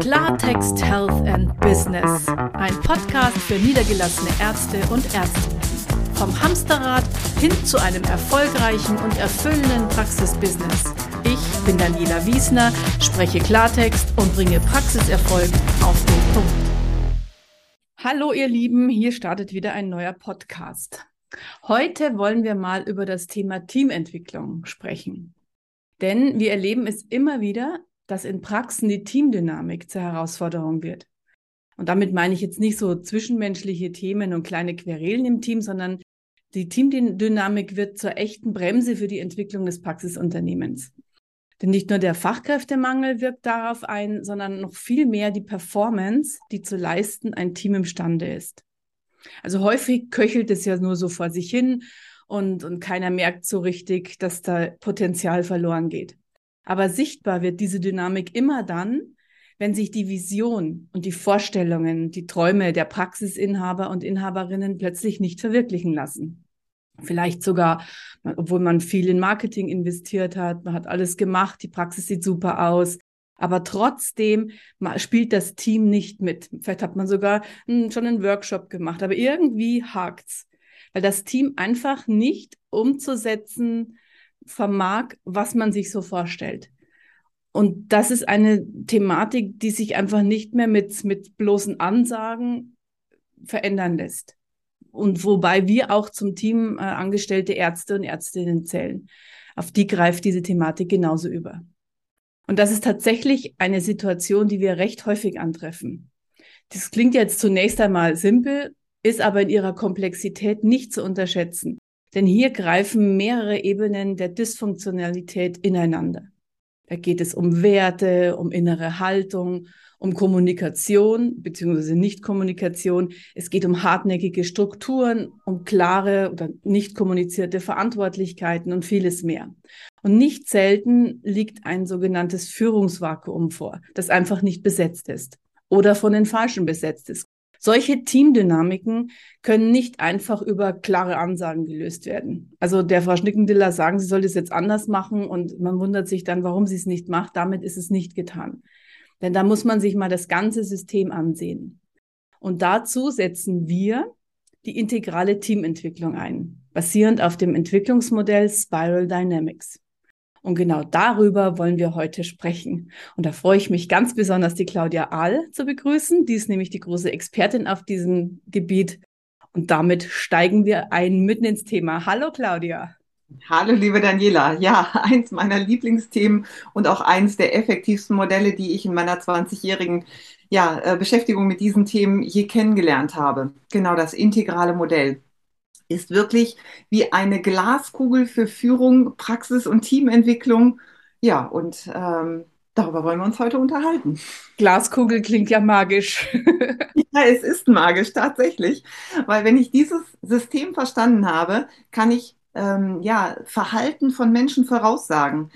Klartext Health and Business. Ein Podcast für niedergelassene Ärzte und Ärztinnen. Vom Hamsterrad hin zu einem erfolgreichen und erfüllenden Praxisbusiness. Ich bin Daniela Wiesner, spreche Klartext und bringe Praxiserfolg auf den Punkt. Hallo ihr Lieben, hier startet wieder ein neuer Podcast. Heute wollen wir mal über das Thema Teamentwicklung sprechen. Denn wir erleben es immer wieder, dass in Praxen die Teamdynamik zur Herausforderung wird. Und damit meine ich jetzt nicht so zwischenmenschliche Themen und kleine Querelen im Team, sondern die Teamdynamik wird zur echten Bremse für die Entwicklung des Praxisunternehmens. Denn nicht nur der Fachkräftemangel wirkt darauf ein, sondern noch viel mehr die Performance, die zu leisten ein Team imstande ist. Also häufig köchelt es ja nur so vor sich hin und, und keiner merkt so richtig, dass da Potenzial verloren geht. Aber sichtbar wird diese Dynamik immer dann, wenn sich die Vision und die Vorstellungen, die Träume der Praxisinhaber und Inhaberinnen plötzlich nicht verwirklichen lassen. Vielleicht sogar, obwohl man viel in Marketing investiert hat, man hat alles gemacht, die Praxis sieht super aus, aber trotzdem spielt das Team nicht mit. Vielleicht hat man sogar hm, schon einen Workshop gemacht, aber irgendwie hakt's, weil das Team einfach nicht umzusetzen vermag, was man sich so vorstellt. Und das ist eine Thematik, die sich einfach nicht mehr mit, mit bloßen Ansagen verändern lässt. Und wobei wir auch zum Team äh, angestellte Ärzte und Ärztinnen zählen. Auf die greift diese Thematik genauso über. Und das ist tatsächlich eine Situation, die wir recht häufig antreffen. Das klingt jetzt zunächst einmal simpel, ist aber in ihrer Komplexität nicht zu unterschätzen. Denn hier greifen mehrere Ebenen der Dysfunktionalität ineinander. Da geht es um Werte, um innere Haltung, um Kommunikation bzw. Nichtkommunikation. Es geht um hartnäckige Strukturen, um klare oder nicht kommunizierte Verantwortlichkeiten und vieles mehr. Und nicht selten liegt ein sogenanntes Führungsvakuum vor, das einfach nicht besetzt ist oder von den Falschen besetzt ist. Solche Teamdynamiken können nicht einfach über klare Ansagen gelöst werden. Also der Frau Schnickendiller sagen, sie soll das jetzt anders machen und man wundert sich dann, warum sie es nicht macht. Damit ist es nicht getan. Denn da muss man sich mal das ganze System ansehen. Und dazu setzen wir die integrale Teamentwicklung ein, basierend auf dem Entwicklungsmodell Spiral Dynamics. Und genau darüber wollen wir heute sprechen. Und da freue ich mich ganz besonders, die Claudia Ahl zu begrüßen. Die ist nämlich die große Expertin auf diesem Gebiet. Und damit steigen wir ein mitten ins Thema. Hallo Claudia. Hallo, liebe Daniela. Ja, eins meiner Lieblingsthemen und auch eins der effektivsten Modelle, die ich in meiner 20-jährigen ja, äh, Beschäftigung mit diesen Themen je kennengelernt habe. Genau das integrale Modell ist wirklich wie eine Glaskugel für Führung, Praxis und Teamentwicklung. Ja, und ähm, darüber wollen wir uns heute unterhalten. Glaskugel klingt ja magisch. ja, es ist magisch tatsächlich, weil wenn ich dieses System verstanden habe, kann ich ähm, ja Verhalten von Menschen voraussagen.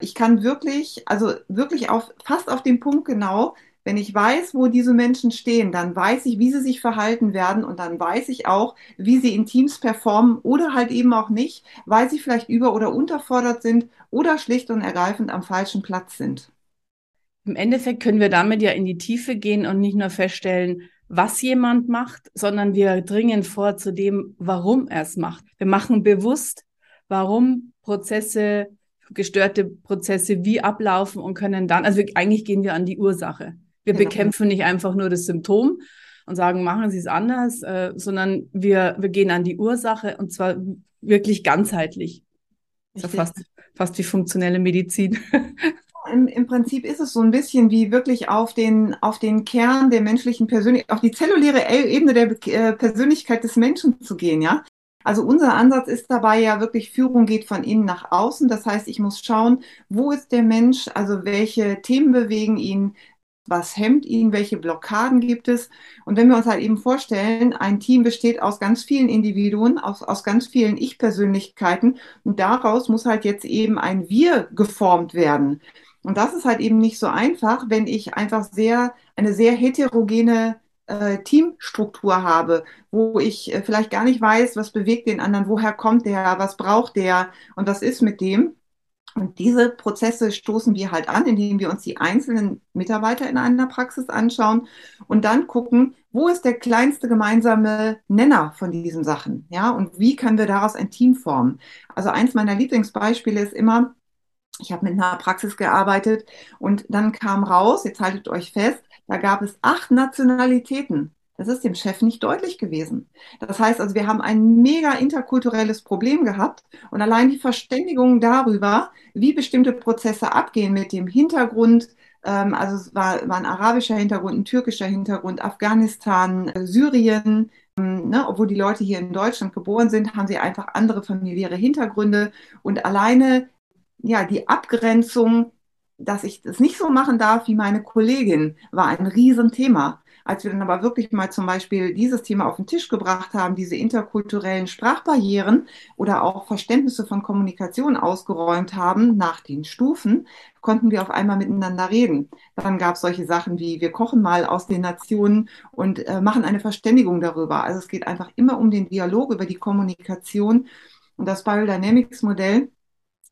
Ich kann wirklich, also wirklich auf fast auf den Punkt genau wenn ich weiß, wo diese Menschen stehen, dann weiß ich, wie sie sich verhalten werden und dann weiß ich auch, wie sie in Teams performen oder halt eben auch nicht, weil sie vielleicht über- oder unterfordert sind oder schlicht und ergreifend am falschen Platz sind. Im Endeffekt können wir damit ja in die Tiefe gehen und nicht nur feststellen, was jemand macht, sondern wir dringen vor zu dem, warum er es macht. Wir machen bewusst, warum Prozesse, gestörte Prozesse wie ablaufen und können dann, also wir, eigentlich gehen wir an die Ursache. Wir genau. bekämpfen nicht einfach nur das Symptom und sagen, machen Sie es anders, äh, sondern wir, wir gehen an die Ursache und zwar wirklich ganzheitlich. Das ist ja fast, fast wie funktionelle Medizin. Im, Im, Prinzip ist es so ein bisschen wie wirklich auf den, auf den Kern der menschlichen Persönlichkeit, auf die zelluläre Ebene der äh, Persönlichkeit des Menschen zu gehen, ja. Also unser Ansatz ist dabei ja wirklich, Führung geht von innen nach außen. Das heißt, ich muss schauen, wo ist der Mensch, also welche Themen bewegen ihn, was hemmt ihn, welche Blockaden gibt es. Und wenn wir uns halt eben vorstellen, ein Team besteht aus ganz vielen Individuen, aus, aus ganz vielen Ich-Persönlichkeiten und daraus muss halt jetzt eben ein Wir geformt werden. Und das ist halt eben nicht so einfach, wenn ich einfach sehr, eine sehr heterogene äh, Teamstruktur habe, wo ich äh, vielleicht gar nicht weiß, was bewegt den anderen, woher kommt der, was braucht der und was ist mit dem. Und diese Prozesse stoßen wir halt an, indem wir uns die einzelnen Mitarbeiter in einer Praxis anschauen und dann gucken, wo ist der kleinste gemeinsame Nenner von diesen Sachen? Ja, und wie können wir daraus ein Team formen? Also eins meiner Lieblingsbeispiele ist immer, ich habe mit einer Praxis gearbeitet und dann kam raus, jetzt haltet euch fest, da gab es acht Nationalitäten. Das ist dem Chef nicht deutlich gewesen. Das heißt also, wir haben ein mega interkulturelles Problem gehabt und allein die Verständigung darüber, wie bestimmte Prozesse abgehen mit dem Hintergrund, ähm, also es war, war ein arabischer Hintergrund, ein türkischer Hintergrund, Afghanistan, äh, Syrien, ähm, ne, obwohl die Leute hier in Deutschland geboren sind, haben sie einfach andere familiäre Hintergründe und alleine ja die Abgrenzung dass ich das nicht so machen darf wie meine Kollegin, war ein Riesenthema. Als wir dann aber wirklich mal zum Beispiel dieses Thema auf den Tisch gebracht haben, diese interkulturellen Sprachbarrieren oder auch Verständnisse von Kommunikation ausgeräumt haben nach den Stufen, konnten wir auf einmal miteinander reden. Dann gab es solche Sachen wie, wir kochen mal aus den Nationen und äh, machen eine Verständigung darüber. Also es geht einfach immer um den Dialog, über die Kommunikation. Und das Biodynamics Modell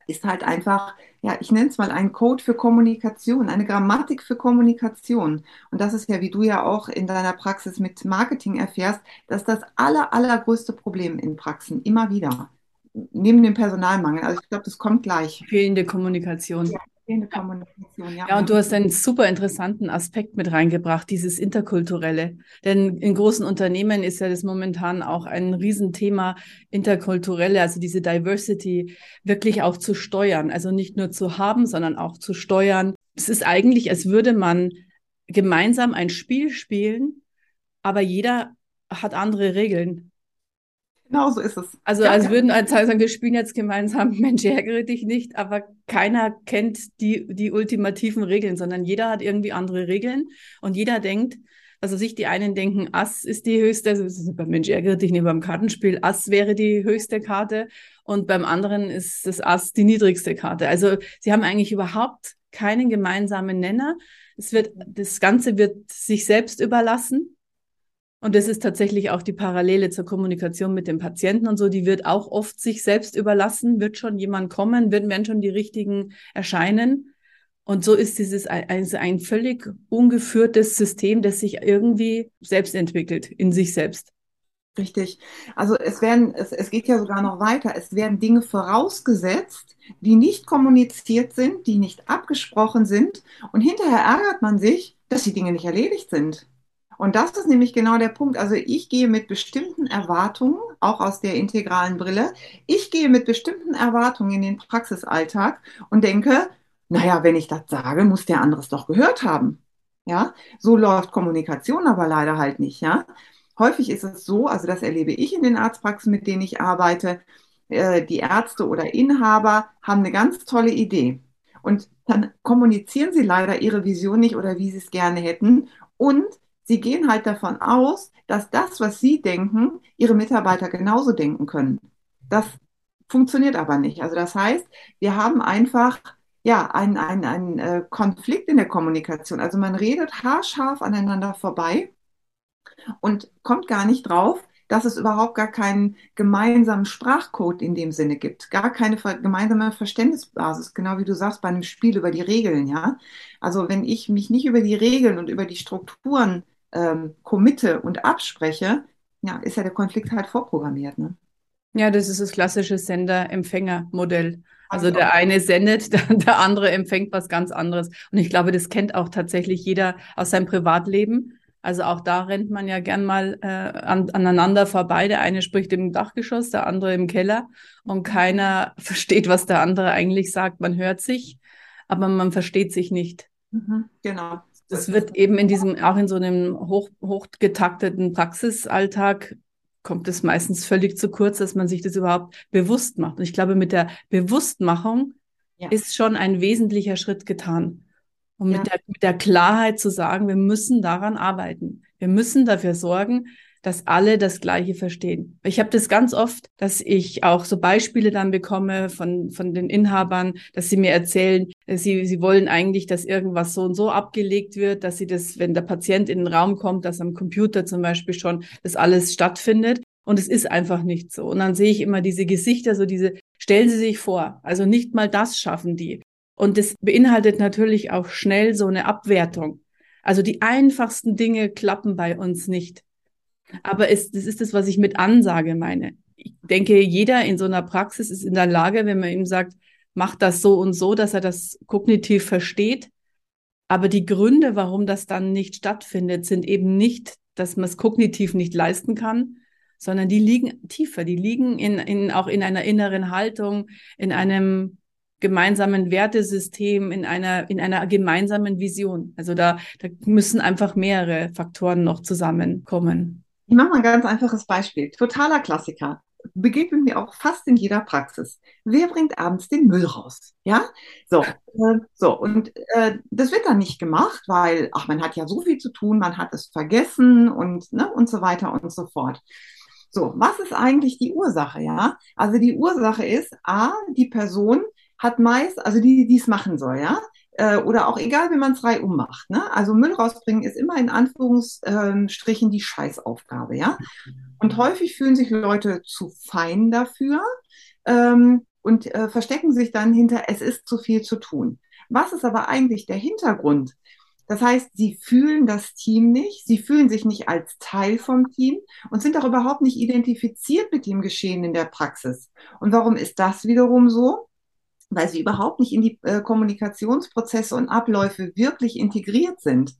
ist halt einfach, ja, ich nenne es mal ein Code für Kommunikation, eine Grammatik für Kommunikation. Und das ist ja, wie du ja auch in deiner Praxis mit Marketing erfährst, dass das aller, allergrößte Problem in Praxen immer wieder. Neben dem Personalmangel. Also ich glaube, das kommt gleich. Fehlende Kommunikation. Ja, fehlende Kommunikation, ja. Ja, und du hast einen super interessanten Aspekt mit reingebracht, dieses Interkulturelle. Denn in großen Unternehmen ist ja das momentan auch ein Riesenthema, Interkulturelle, also diese Diversity wirklich auch zu steuern. Also nicht nur zu haben, sondern auch zu steuern. Es ist eigentlich, als würde man gemeinsam ein Spiel spielen, aber jeder hat andere Regeln. Genau so ist es. Also ja, als würden als sagen, wir spielen jetzt gemeinsam, Mensch, ärgere dich nicht, aber keiner kennt die, die ultimativen Regeln, sondern jeder hat irgendwie andere Regeln und jeder denkt, also sich die einen denken, Ass ist die höchste, also beim Mensch ärgere dich nicht beim Kartenspiel, Ass wäre die höchste Karte und beim anderen ist das Ass die niedrigste Karte. Also sie haben eigentlich überhaupt keinen gemeinsamen Nenner. Es wird, das Ganze wird sich selbst überlassen und das ist tatsächlich auch die Parallele zur Kommunikation mit dem Patienten und so. Die wird auch oft sich selbst überlassen. Wird schon jemand kommen? Werden, schon die richtigen erscheinen? Und so ist dieses also ein völlig ungeführtes System, das sich irgendwie selbst entwickelt, in sich selbst. Richtig. Also es werden, es, es geht ja sogar noch weiter. Es werden Dinge vorausgesetzt, die nicht kommuniziert sind, die nicht abgesprochen sind. Und hinterher ärgert man sich, dass die Dinge nicht erledigt sind. Und das ist nämlich genau der Punkt. Also ich gehe mit bestimmten Erwartungen, auch aus der integralen Brille, ich gehe mit bestimmten Erwartungen in den Praxisalltag und denke, naja, wenn ich das sage, muss der andere es doch gehört haben. Ja, so läuft Kommunikation aber leider halt nicht. Ja, häufig ist es so, also das erlebe ich in den Arztpraxen, mit denen ich arbeite, äh, die Ärzte oder Inhaber haben eine ganz tolle Idee. Und dann kommunizieren sie leider ihre Vision nicht oder wie sie es gerne hätten. Und Sie gehen halt davon aus, dass das, was Sie denken, Ihre Mitarbeiter genauso denken können. Das funktioniert aber nicht. Also das heißt, wir haben einfach ja einen, einen, einen äh, Konflikt in der Kommunikation. Also man redet haarscharf aneinander vorbei und kommt gar nicht drauf, dass es überhaupt gar keinen gemeinsamen Sprachcode in dem Sinne gibt, gar keine gemeinsame Verständnisbasis, genau wie du sagst bei einem Spiel über die Regeln, ja. Also wenn ich mich nicht über die Regeln und über die Strukturen ähm, committe und abspreche, ja, ist ja der Konflikt halt vorprogrammiert. Ne? Ja, das ist das klassische Sender-Empfänger-Modell. Also der eine sendet, der, der, andere empfängt was ganz anderes. Und ich glaube, das kennt auch tatsächlich jeder aus seinem Privatleben. Also auch da rennt man ja gern mal äh, an, aneinander vorbei. Der eine spricht im Dachgeschoss, der andere im Keller und keiner versteht, was der andere eigentlich sagt. Man hört sich, aber man versteht sich nicht. Mhm, genau das wird eben in diesem, auch in so einem hoch, hochgetakteten Praxisalltag kommt es meistens völlig zu kurz, dass man sich das überhaupt bewusst macht. Und ich glaube, mit der Bewusstmachung ja. ist schon ein wesentlicher Schritt getan. Und ja. mit, der, mit der Klarheit zu sagen, wir müssen daran arbeiten. Wir müssen dafür sorgen, dass alle das Gleiche verstehen. Ich habe das ganz oft, dass ich auch so Beispiele dann bekomme von, von den Inhabern, dass sie mir erzählen, sie, sie wollen eigentlich, dass irgendwas so und so abgelegt wird, dass sie das, wenn der Patient in den Raum kommt, dass am Computer zum Beispiel schon das alles stattfindet. Und es ist einfach nicht so. Und dann sehe ich immer diese Gesichter, so diese Stellen Sie sich vor, also nicht mal das schaffen die. Und das beinhaltet natürlich auch schnell so eine Abwertung. Also die einfachsten Dinge klappen bei uns nicht. Aber es, das ist das, was ich mit Ansage meine. Ich denke, jeder in so einer Praxis ist in der Lage, wenn man ihm sagt, mach das so und so, dass er das kognitiv versteht. Aber die Gründe, warum das dann nicht stattfindet, sind eben nicht, dass man es kognitiv nicht leisten kann, sondern die liegen tiefer, die liegen in, in, auch in einer inneren Haltung, in einem gemeinsamen Wertesystem, in einer, in einer gemeinsamen Vision. Also da, da müssen einfach mehrere Faktoren noch zusammenkommen. Ich mache mal ein ganz einfaches Beispiel. Totaler Klassiker. Begegnet mir auch fast in jeder Praxis. Wer bringt abends den Müll raus? Ja, so, äh, so und äh, das wird dann nicht gemacht, weil ach, man hat ja so viel zu tun, man hat es vergessen und ne, und so weiter und so fort. So, was ist eigentlich die Ursache? Ja, also die Ursache ist a, die Person hat meist, also die, die es machen soll, ja, äh, oder auch egal, wie man es frei ummacht. Ne? Also Müll rausbringen ist immer in Anführungsstrichen die Scheißaufgabe, ja. Und häufig fühlen sich Leute zu fein dafür ähm, und äh, verstecken sich dann hinter, es ist zu viel zu tun. Was ist aber eigentlich der Hintergrund? Das heißt, sie fühlen das Team nicht, sie fühlen sich nicht als Teil vom Team und sind auch überhaupt nicht identifiziert mit dem Geschehen in der Praxis. Und warum ist das wiederum so? Weil sie überhaupt nicht in die äh, Kommunikationsprozesse und Abläufe wirklich integriert sind.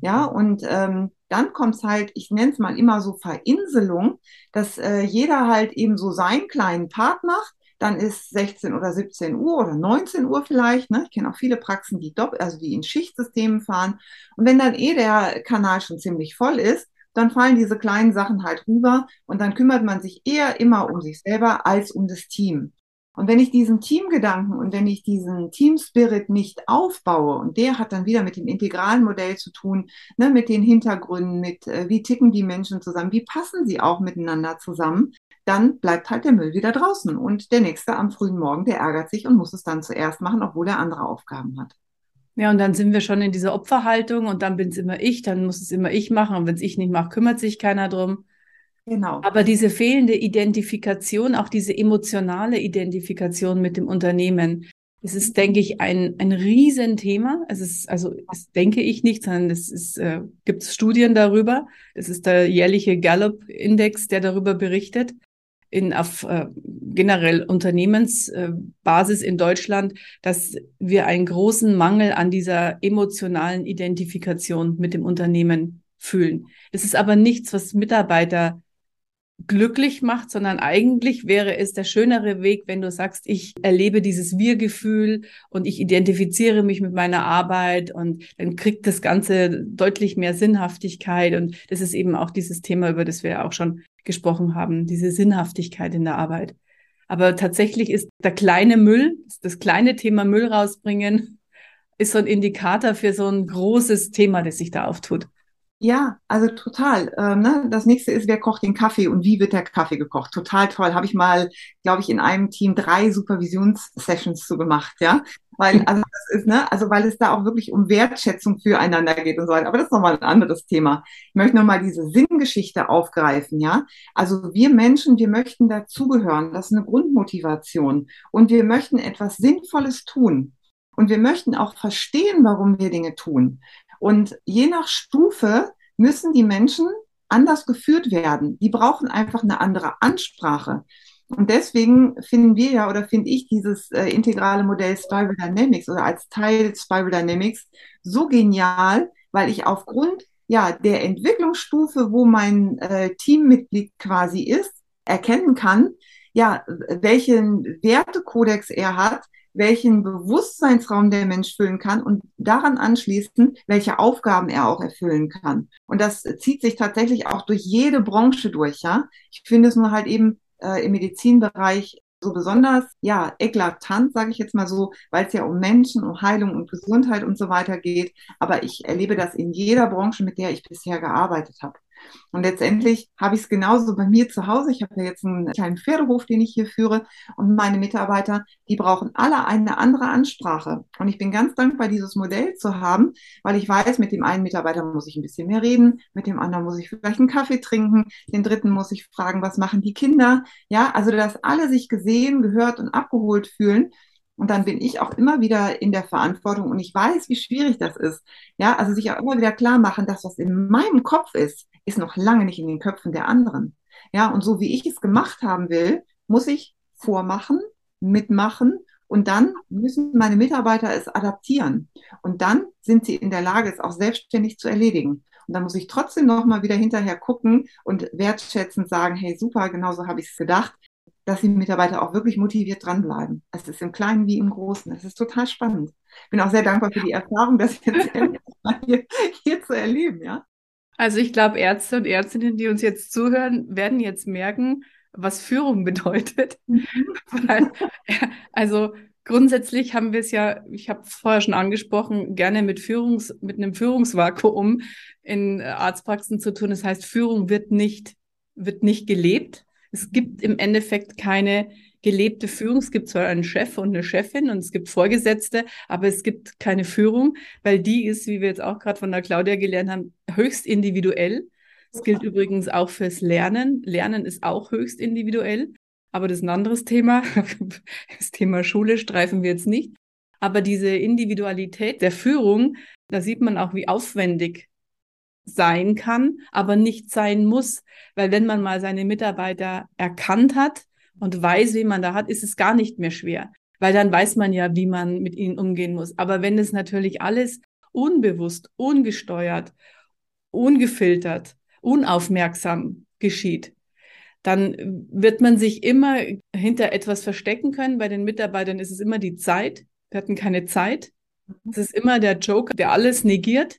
Ja, und ähm, dann kommt es halt, ich nenne es mal immer so Verinselung, dass äh, jeder halt eben so seinen kleinen Part macht. Dann ist 16 oder 17 Uhr oder 19 Uhr vielleicht. Ne? Ich kenne auch viele Praxen, die dopp also die in Schichtsystemen fahren. Und wenn dann eh der Kanal schon ziemlich voll ist, dann fallen diese kleinen Sachen halt rüber und dann kümmert man sich eher immer um sich selber als um das Team. Und wenn ich diesen Teamgedanken und wenn ich diesen Teamspirit nicht aufbaue, und der hat dann wieder mit dem integralen Modell zu tun, ne, mit den Hintergründen, mit äh, wie ticken die Menschen zusammen, wie passen sie auch miteinander zusammen, dann bleibt halt der Müll wieder draußen. Und der nächste am frühen Morgen, der ärgert sich und muss es dann zuerst machen, obwohl er andere Aufgaben hat. Ja, und dann sind wir schon in dieser Opferhaltung und dann bin es immer ich, dann muss es immer ich machen und wenn es ich nicht mache, kümmert sich keiner drum. Genau. Aber diese fehlende Identifikation, auch diese emotionale Identifikation mit dem Unternehmen, das ist, denke ich, ein, ein Riesenthema. Es ist, also, das denke ich nicht, sondern es ist, äh, gibt es Studien darüber. Das ist der jährliche Gallup-Index, der darüber berichtet. In, auf äh, generell Unternehmensbasis äh, in Deutschland, dass wir einen großen Mangel an dieser emotionalen Identifikation mit dem Unternehmen fühlen. Das ist aber nichts, was Mitarbeiter glücklich macht, sondern eigentlich wäre es der schönere Weg, wenn du sagst, ich erlebe dieses Wir-Gefühl und ich identifiziere mich mit meiner Arbeit und dann kriegt das Ganze deutlich mehr Sinnhaftigkeit und das ist eben auch dieses Thema, über das wir ja auch schon gesprochen haben, diese Sinnhaftigkeit in der Arbeit. Aber tatsächlich ist der kleine Müll, das kleine Thema Müll rausbringen, ist so ein Indikator für so ein großes Thema, das sich da auftut. Ja, also total. Ähm, ne? Das nächste ist, wer kocht den Kaffee und wie wird der Kaffee gekocht? Total toll. Habe ich mal, glaube ich, in einem Team drei Supervisionssessions zu gemacht, ja. Weil, also das ist, ne, also weil es da auch wirklich um Wertschätzung füreinander geht und so weiter. Aber das ist nochmal ein anderes Thema. Ich möchte nochmal diese Sinngeschichte aufgreifen, ja. Also wir Menschen, wir möchten dazugehören. Das ist eine Grundmotivation. Und wir möchten etwas Sinnvolles tun. Und wir möchten auch verstehen, warum wir Dinge tun. Und je nach Stufe müssen die Menschen anders geführt werden. Die brauchen einfach eine andere Ansprache. Und deswegen finden wir ja oder finde ich dieses äh, integrale Modell Spiral Dynamics oder als Teil Spiral Dynamics so genial, weil ich aufgrund ja der Entwicklungsstufe, wo mein äh, Teammitglied quasi ist, erkennen kann, ja, welchen Wertekodex er hat, welchen Bewusstseinsraum der Mensch füllen kann und daran anschließend, welche Aufgaben er auch erfüllen kann. Und das zieht sich tatsächlich auch durch jede Branche durch, ja. Ich finde es nur halt eben äh, im Medizinbereich so besonders, ja, eklatant, sage ich jetzt mal so, weil es ja um Menschen, um Heilung und Gesundheit und so weiter geht. Aber ich erlebe das in jeder Branche, mit der ich bisher gearbeitet habe. Und letztendlich habe ich es genauso bei mir zu Hause. Ich habe ja jetzt einen kleinen Pferdehof, den ich hier führe. Und meine Mitarbeiter, die brauchen alle eine andere Ansprache. Und ich bin ganz dankbar, dieses Modell zu haben, weil ich weiß, mit dem einen Mitarbeiter muss ich ein bisschen mehr reden, mit dem anderen muss ich vielleicht einen Kaffee trinken, den dritten muss ich fragen, was machen die Kinder? Ja, also dass alle sich gesehen, gehört und abgeholt fühlen. Und dann bin ich auch immer wieder in der Verantwortung und ich weiß, wie schwierig das ist. Ja, also sich auch immer wieder klar machen, dass was in meinem Kopf ist, ist noch lange nicht in den Köpfen der anderen. Ja, und so wie ich es gemacht haben will, muss ich vormachen, mitmachen und dann müssen meine Mitarbeiter es adaptieren. Und dann sind sie in der Lage, es auch selbstständig zu erledigen. Und dann muss ich trotzdem noch mal wieder hinterher gucken und wertschätzend sagen, hey, super, genauso habe ich es gedacht dass die Mitarbeiter auch wirklich motiviert dranbleiben. Es ist im Kleinen wie im Großen. Es ist total spannend. Bin auch sehr dankbar für die Erfahrung, das jetzt hier, hier zu erleben, ja. Also ich glaube, Ärzte und Ärztinnen, die uns jetzt zuhören, werden jetzt merken, was Führung bedeutet. Mhm. Weil, also grundsätzlich haben wir es ja, ich habe vorher schon angesprochen, gerne mit Führungs, mit einem Führungsvakuum in Arztpraxen zu tun. Das heißt, Führung wird nicht, wird nicht gelebt. Es gibt im Endeffekt keine gelebte Führung. Es gibt zwar einen Chef und eine Chefin und es gibt Vorgesetzte, aber es gibt keine Führung, weil die ist, wie wir jetzt auch gerade von der Claudia gelernt haben, höchst individuell. Das gilt übrigens auch fürs Lernen. Lernen ist auch höchst individuell, aber das ist ein anderes Thema. Das Thema Schule streifen wir jetzt nicht. Aber diese Individualität der Führung, da sieht man auch, wie aufwendig sein kann, aber nicht sein muss. Weil wenn man mal seine Mitarbeiter erkannt hat und weiß, wie man da hat, ist es gar nicht mehr schwer. Weil dann weiß man ja, wie man mit ihnen umgehen muss. Aber wenn es natürlich alles unbewusst, ungesteuert, ungefiltert, unaufmerksam geschieht, dann wird man sich immer hinter etwas verstecken können. Bei den Mitarbeitern ist es immer die Zeit. Wir hatten keine Zeit. Es ist immer der Joker, der alles negiert.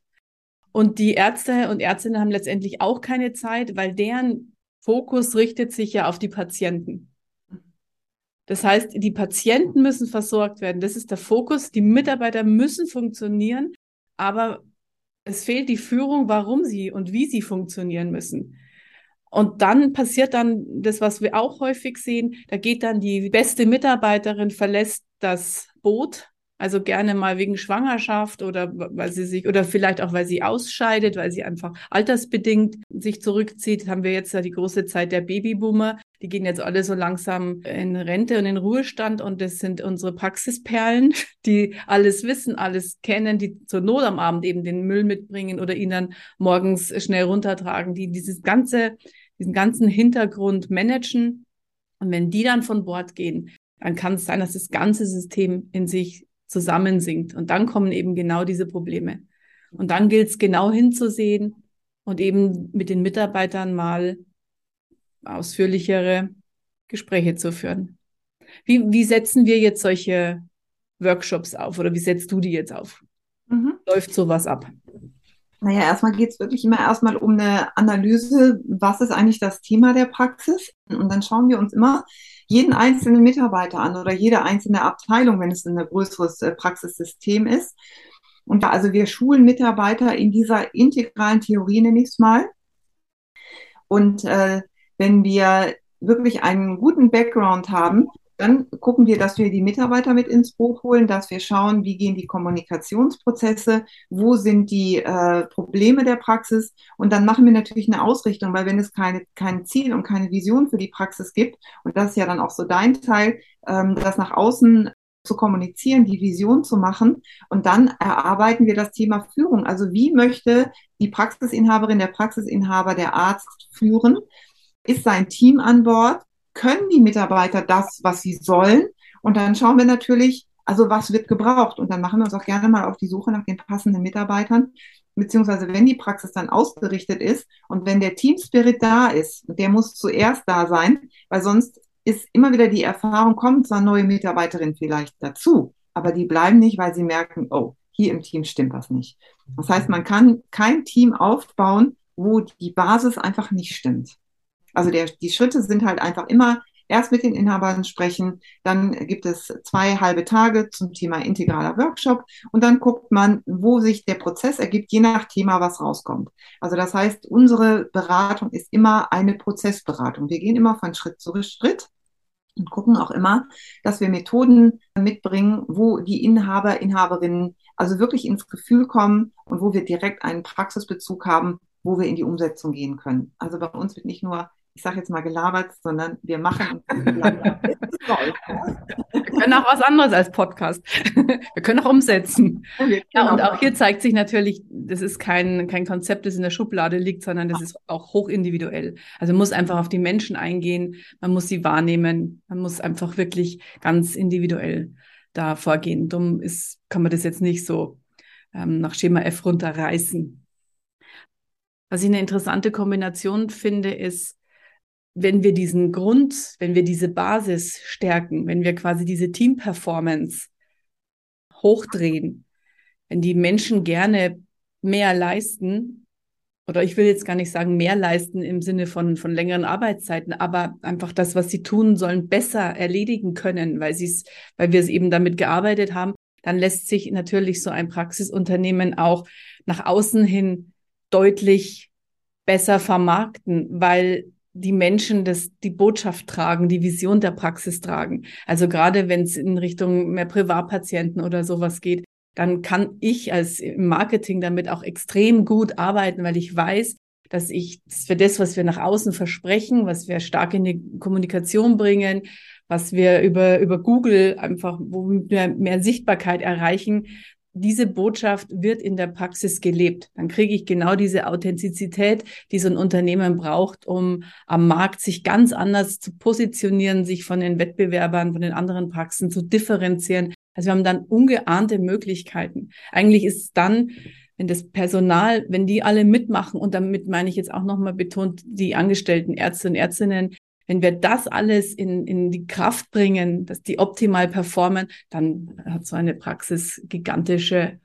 Und die Ärzte und Ärztinnen haben letztendlich auch keine Zeit, weil deren Fokus richtet sich ja auf die Patienten. Das heißt, die Patienten müssen versorgt werden. Das ist der Fokus. Die Mitarbeiter müssen funktionieren, aber es fehlt die Führung, warum sie und wie sie funktionieren müssen. Und dann passiert dann das, was wir auch häufig sehen. Da geht dann die beste Mitarbeiterin, verlässt das Boot also gerne mal wegen Schwangerschaft oder weil sie sich, oder vielleicht auch, weil sie ausscheidet, weil sie einfach altersbedingt sich zurückzieht. Haben wir jetzt ja die große Zeit der Babyboomer. Die gehen jetzt alle so langsam in Rente und in Ruhestand und das sind unsere Praxisperlen, die alles wissen, alles kennen, die zur Not am Abend eben den Müll mitbringen oder ihn dann morgens schnell runtertragen, die dieses ganze, diesen ganzen Hintergrund managen. Und wenn die dann von Bord gehen, dann kann es sein, dass das ganze System in sich zusammensinkt. Und dann kommen eben genau diese Probleme. Und dann gilt es genau hinzusehen und eben mit den Mitarbeitern mal ausführlichere Gespräche zu führen. Wie, wie setzen wir jetzt solche Workshops auf oder wie setzt du die jetzt auf? Mhm. Läuft sowas ab? Naja, erstmal geht es wirklich immer erstmal um eine Analyse, was ist eigentlich das Thema der Praxis? Und dann schauen wir uns immer jeden einzelnen Mitarbeiter an oder jede einzelne Abteilung, wenn es ein größeres äh, Praxissystem ist. Und also wir schulen Mitarbeiter in dieser integralen Theorie nenne ich es mal. Und äh, wenn wir wirklich einen guten Background haben, dann gucken wir, dass wir die Mitarbeiter mit ins Boot holen, dass wir schauen, wie gehen die Kommunikationsprozesse, wo sind die äh, Probleme der Praxis. Und dann machen wir natürlich eine Ausrichtung, weil wenn es keine, kein Ziel und keine Vision für die Praxis gibt, und das ist ja dann auch so dein Teil, ähm, das nach außen zu kommunizieren, die Vision zu machen. Und dann erarbeiten wir das Thema Führung. Also wie möchte die Praxisinhaberin, der Praxisinhaber, der Arzt führen? Ist sein Team an Bord? Können die Mitarbeiter das, was sie sollen? Und dann schauen wir natürlich, also was wird gebraucht? Und dann machen wir uns auch gerne mal auf die Suche nach den passenden Mitarbeitern, beziehungsweise wenn die Praxis dann ausgerichtet ist und wenn der Team Spirit da ist, der muss zuerst da sein, weil sonst ist immer wieder die Erfahrung, kommt zwar neue Mitarbeiterin vielleicht dazu, aber die bleiben nicht, weil sie merken, oh, hier im Team stimmt was nicht. Das heißt, man kann kein Team aufbauen, wo die Basis einfach nicht stimmt. Also der, die Schritte sind halt einfach immer erst mit den Inhabern sprechen, dann gibt es zwei halbe Tage zum Thema integraler Workshop und dann guckt man, wo sich der Prozess ergibt, je nach Thema, was rauskommt. Also das heißt, unsere Beratung ist immer eine Prozessberatung. Wir gehen immer von Schritt zu Schritt und gucken auch immer, dass wir Methoden mitbringen, wo die Inhaber, Inhaberinnen also wirklich ins Gefühl kommen und wo wir direkt einen Praxisbezug haben, wo wir in die Umsetzung gehen können. Also bei uns wird nicht nur ich sage jetzt mal gelabert, sondern wir machen. wir können auch was anderes als Podcast. Wir können auch umsetzen. Ja, und auch hier zeigt sich natürlich, das ist kein, kein Konzept, das in der Schublade liegt, sondern das ist auch hochindividuell. Also man muss einfach auf die Menschen eingehen, man muss sie wahrnehmen, man muss einfach wirklich ganz individuell da vorgehen. Dumm ist, kann man das jetzt nicht so ähm, nach Schema F runterreißen. Was ich eine interessante Kombination finde, ist, wenn wir diesen Grund, wenn wir diese Basis stärken, wenn wir quasi diese Team-Performance hochdrehen, wenn die Menschen gerne mehr leisten, oder ich will jetzt gar nicht sagen mehr leisten im Sinne von, von längeren Arbeitszeiten, aber einfach das, was sie tun sollen, besser erledigen können, weil sie es, weil wir es eben damit gearbeitet haben, dann lässt sich natürlich so ein Praxisunternehmen auch nach außen hin deutlich besser vermarkten, weil die Menschen das, die Botschaft tragen, die Vision der Praxis tragen. Also gerade wenn es in Richtung mehr Privatpatienten oder sowas geht, dann kann ich als Marketing damit auch extrem gut arbeiten, weil ich weiß, dass ich für das, was wir nach außen versprechen, was wir stark in die Kommunikation bringen, was wir über, über Google einfach, wo mehr Sichtbarkeit erreichen, diese Botschaft wird in der Praxis gelebt. Dann kriege ich genau diese Authentizität, die so ein Unternehmen braucht, um am Markt sich ganz anders zu positionieren, sich von den Wettbewerbern, von den anderen Praxen zu differenzieren. Also wir haben dann ungeahnte Möglichkeiten. Eigentlich ist es dann, wenn das Personal, wenn die alle mitmachen, und damit meine ich jetzt auch nochmal betont, die angestellten Ärzte und Ärztinnen, wenn wir das alles in, in die Kraft bringen, dass die optimal performen, dann hat so eine Praxis gigantische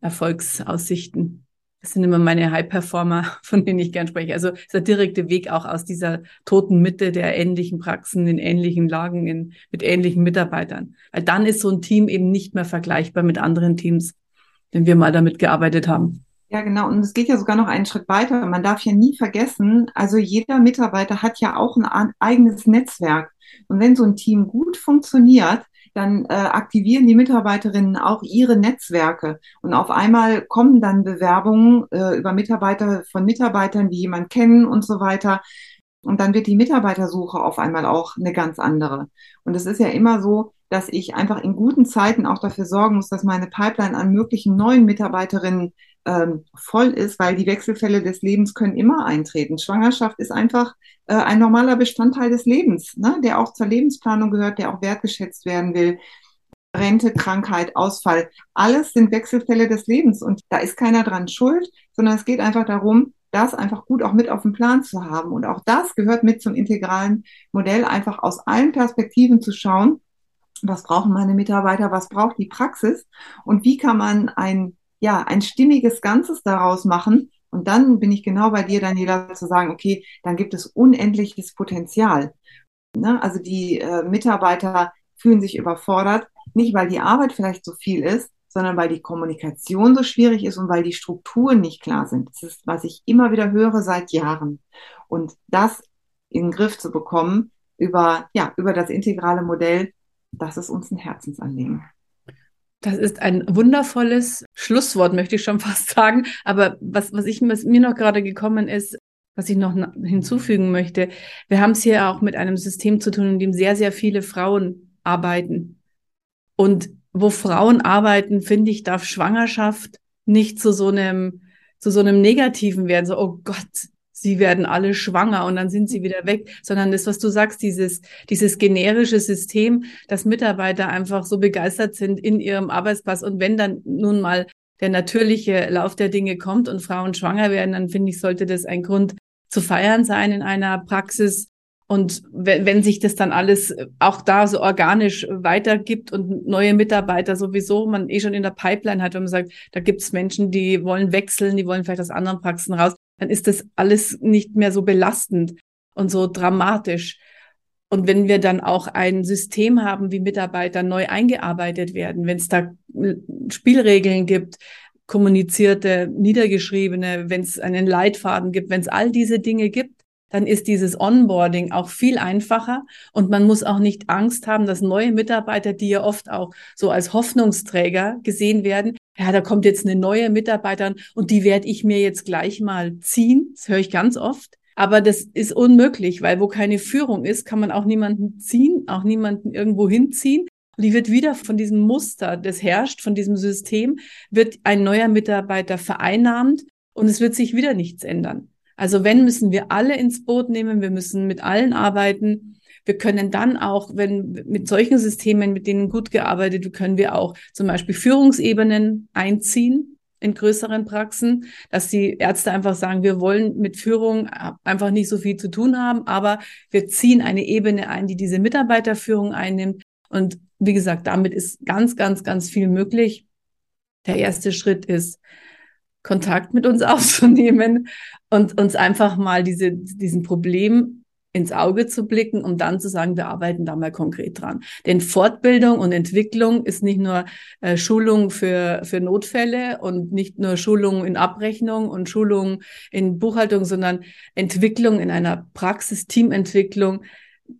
Erfolgsaussichten. Das sind immer meine High-Performer, von denen ich gern spreche. Also ist der direkte Weg auch aus dieser toten Mitte der ähnlichen Praxen in ähnlichen Lagen in, mit ähnlichen Mitarbeitern. Weil dann ist so ein Team eben nicht mehr vergleichbar mit anderen Teams, wenn wir mal damit gearbeitet haben. Ja, genau. Und es geht ja sogar noch einen Schritt weiter. Man darf ja nie vergessen, also jeder Mitarbeiter hat ja auch ein eigenes Netzwerk. Und wenn so ein Team gut funktioniert, dann äh, aktivieren die Mitarbeiterinnen auch ihre Netzwerke. Und auf einmal kommen dann Bewerbungen äh, über Mitarbeiter von Mitarbeitern, die jemand kennen und so weiter. Und dann wird die Mitarbeitersuche auf einmal auch eine ganz andere. Und es ist ja immer so, dass ich einfach in guten Zeiten auch dafür sorgen muss, dass meine Pipeline an möglichen neuen Mitarbeiterinnen ähm, voll ist, weil die Wechselfälle des Lebens können immer eintreten. Schwangerschaft ist einfach äh, ein normaler Bestandteil des Lebens, ne? der auch zur Lebensplanung gehört, der auch wertgeschätzt werden will. Rente, Krankheit, Ausfall, alles sind Wechselfälle des Lebens und da ist keiner dran schuld, sondern es geht einfach darum, das einfach gut auch mit auf dem Plan zu haben. Und auch das gehört mit zum integralen Modell, einfach aus allen Perspektiven zu schauen, was brauchen meine Mitarbeiter, was braucht die Praxis und wie kann man ein ja, ein stimmiges Ganzes daraus machen. Und dann bin ich genau bei dir, Daniela, zu sagen, okay, dann gibt es unendliches Potenzial. Ne? Also die äh, Mitarbeiter fühlen sich überfordert, nicht weil die Arbeit vielleicht so viel ist, sondern weil die Kommunikation so schwierig ist und weil die Strukturen nicht klar sind. Das ist, was ich immer wieder höre seit Jahren. Und das in den Griff zu bekommen über, ja, über das integrale Modell, das ist uns ein Herzensanliegen. Das ist ein wundervolles Schlusswort, möchte ich schon fast sagen. Aber was, was ich was mir noch gerade gekommen ist, was ich noch hinzufügen möchte, wir haben es hier auch mit einem System zu tun, in dem sehr, sehr viele Frauen arbeiten. Und wo Frauen arbeiten, finde ich, darf Schwangerschaft nicht zu so einem, zu so einem Negativen werden. So, oh Gott, sie werden alle schwanger und dann sind sie wieder weg, sondern das, was du sagst, dieses, dieses generische System, dass Mitarbeiter einfach so begeistert sind in ihrem Arbeitsplatz und wenn dann nun mal der natürliche Lauf der Dinge kommt und Frauen schwanger werden, dann finde ich, sollte das ein Grund zu feiern sein in einer Praxis. Und wenn, wenn sich das dann alles auch da so organisch weitergibt und neue Mitarbeiter sowieso man eh schon in der Pipeline hat, wenn man sagt, da gibt es Menschen, die wollen wechseln, die wollen vielleicht aus anderen Praxen raus, dann ist das alles nicht mehr so belastend und so dramatisch. Und wenn wir dann auch ein System haben, wie Mitarbeiter neu eingearbeitet werden, wenn es da Spielregeln gibt, kommunizierte, niedergeschriebene, wenn es einen Leitfaden gibt, wenn es all diese Dinge gibt, dann ist dieses Onboarding auch viel einfacher und man muss auch nicht Angst haben, dass neue Mitarbeiter, die ja oft auch so als Hoffnungsträger gesehen werden, ja, da kommt jetzt eine neue Mitarbeiterin und die werde ich mir jetzt gleich mal ziehen. Das höre ich ganz oft. Aber das ist unmöglich, weil wo keine Führung ist, kann man auch niemanden ziehen, auch niemanden irgendwo hinziehen. Und die wird wieder von diesem Muster, das herrscht, von diesem System, wird ein neuer Mitarbeiter vereinnahmt und es wird sich wieder nichts ändern. Also wenn, müssen wir alle ins Boot nehmen, wir müssen mit allen arbeiten. Wir können dann auch, wenn mit solchen Systemen, mit denen gut gearbeitet wird, können wir auch zum Beispiel Führungsebenen einziehen in größeren Praxen, dass die Ärzte einfach sagen, wir wollen mit Führung einfach nicht so viel zu tun haben, aber wir ziehen eine Ebene ein, die diese Mitarbeiterführung einnimmt. Und wie gesagt, damit ist ganz, ganz, ganz viel möglich. Der erste Schritt ist, Kontakt mit uns aufzunehmen und uns einfach mal diese, diesen Problem ins Auge zu blicken, um dann zu sagen, wir arbeiten da mal konkret dran. Denn Fortbildung und Entwicklung ist nicht nur äh, Schulung für, für Notfälle und nicht nur Schulung in Abrechnung und Schulung in Buchhaltung, sondern Entwicklung in einer Praxis, Teamentwicklung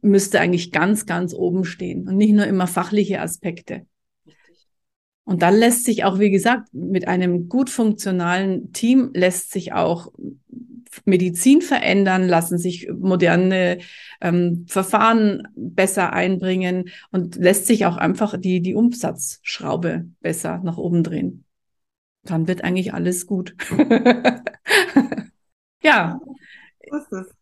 müsste eigentlich ganz, ganz oben stehen und nicht nur immer fachliche Aspekte. Und dann lässt sich auch, wie gesagt, mit einem gut funktionalen Team lässt sich auch Medizin verändern, lassen sich moderne ähm, Verfahren besser einbringen und lässt sich auch einfach die, die Umsatzschraube besser nach oben drehen. Dann wird eigentlich alles gut. ja. So ist es.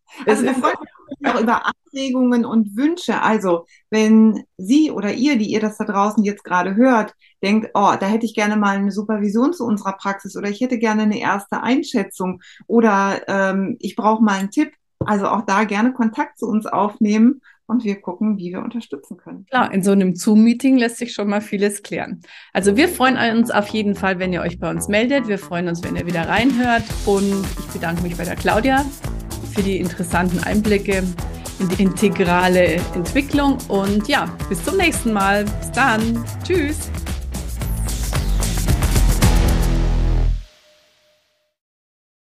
Auch über Anregungen und Wünsche. Also wenn Sie oder ihr, die ihr das da draußen jetzt gerade hört, denkt, oh, da hätte ich gerne mal eine Supervision zu unserer Praxis oder ich hätte gerne eine erste Einschätzung oder ähm, ich brauche mal einen Tipp. Also auch da gerne Kontakt zu uns aufnehmen und wir gucken, wie wir unterstützen können. Klar, in so einem Zoom-Meeting lässt sich schon mal vieles klären. Also wir freuen uns auf jeden Fall, wenn ihr euch bei uns meldet. Wir freuen uns, wenn ihr wieder reinhört und ich bedanke mich bei der Claudia für die interessanten Einblicke in die integrale Entwicklung und ja, bis zum nächsten Mal. Bis dann. Tschüss.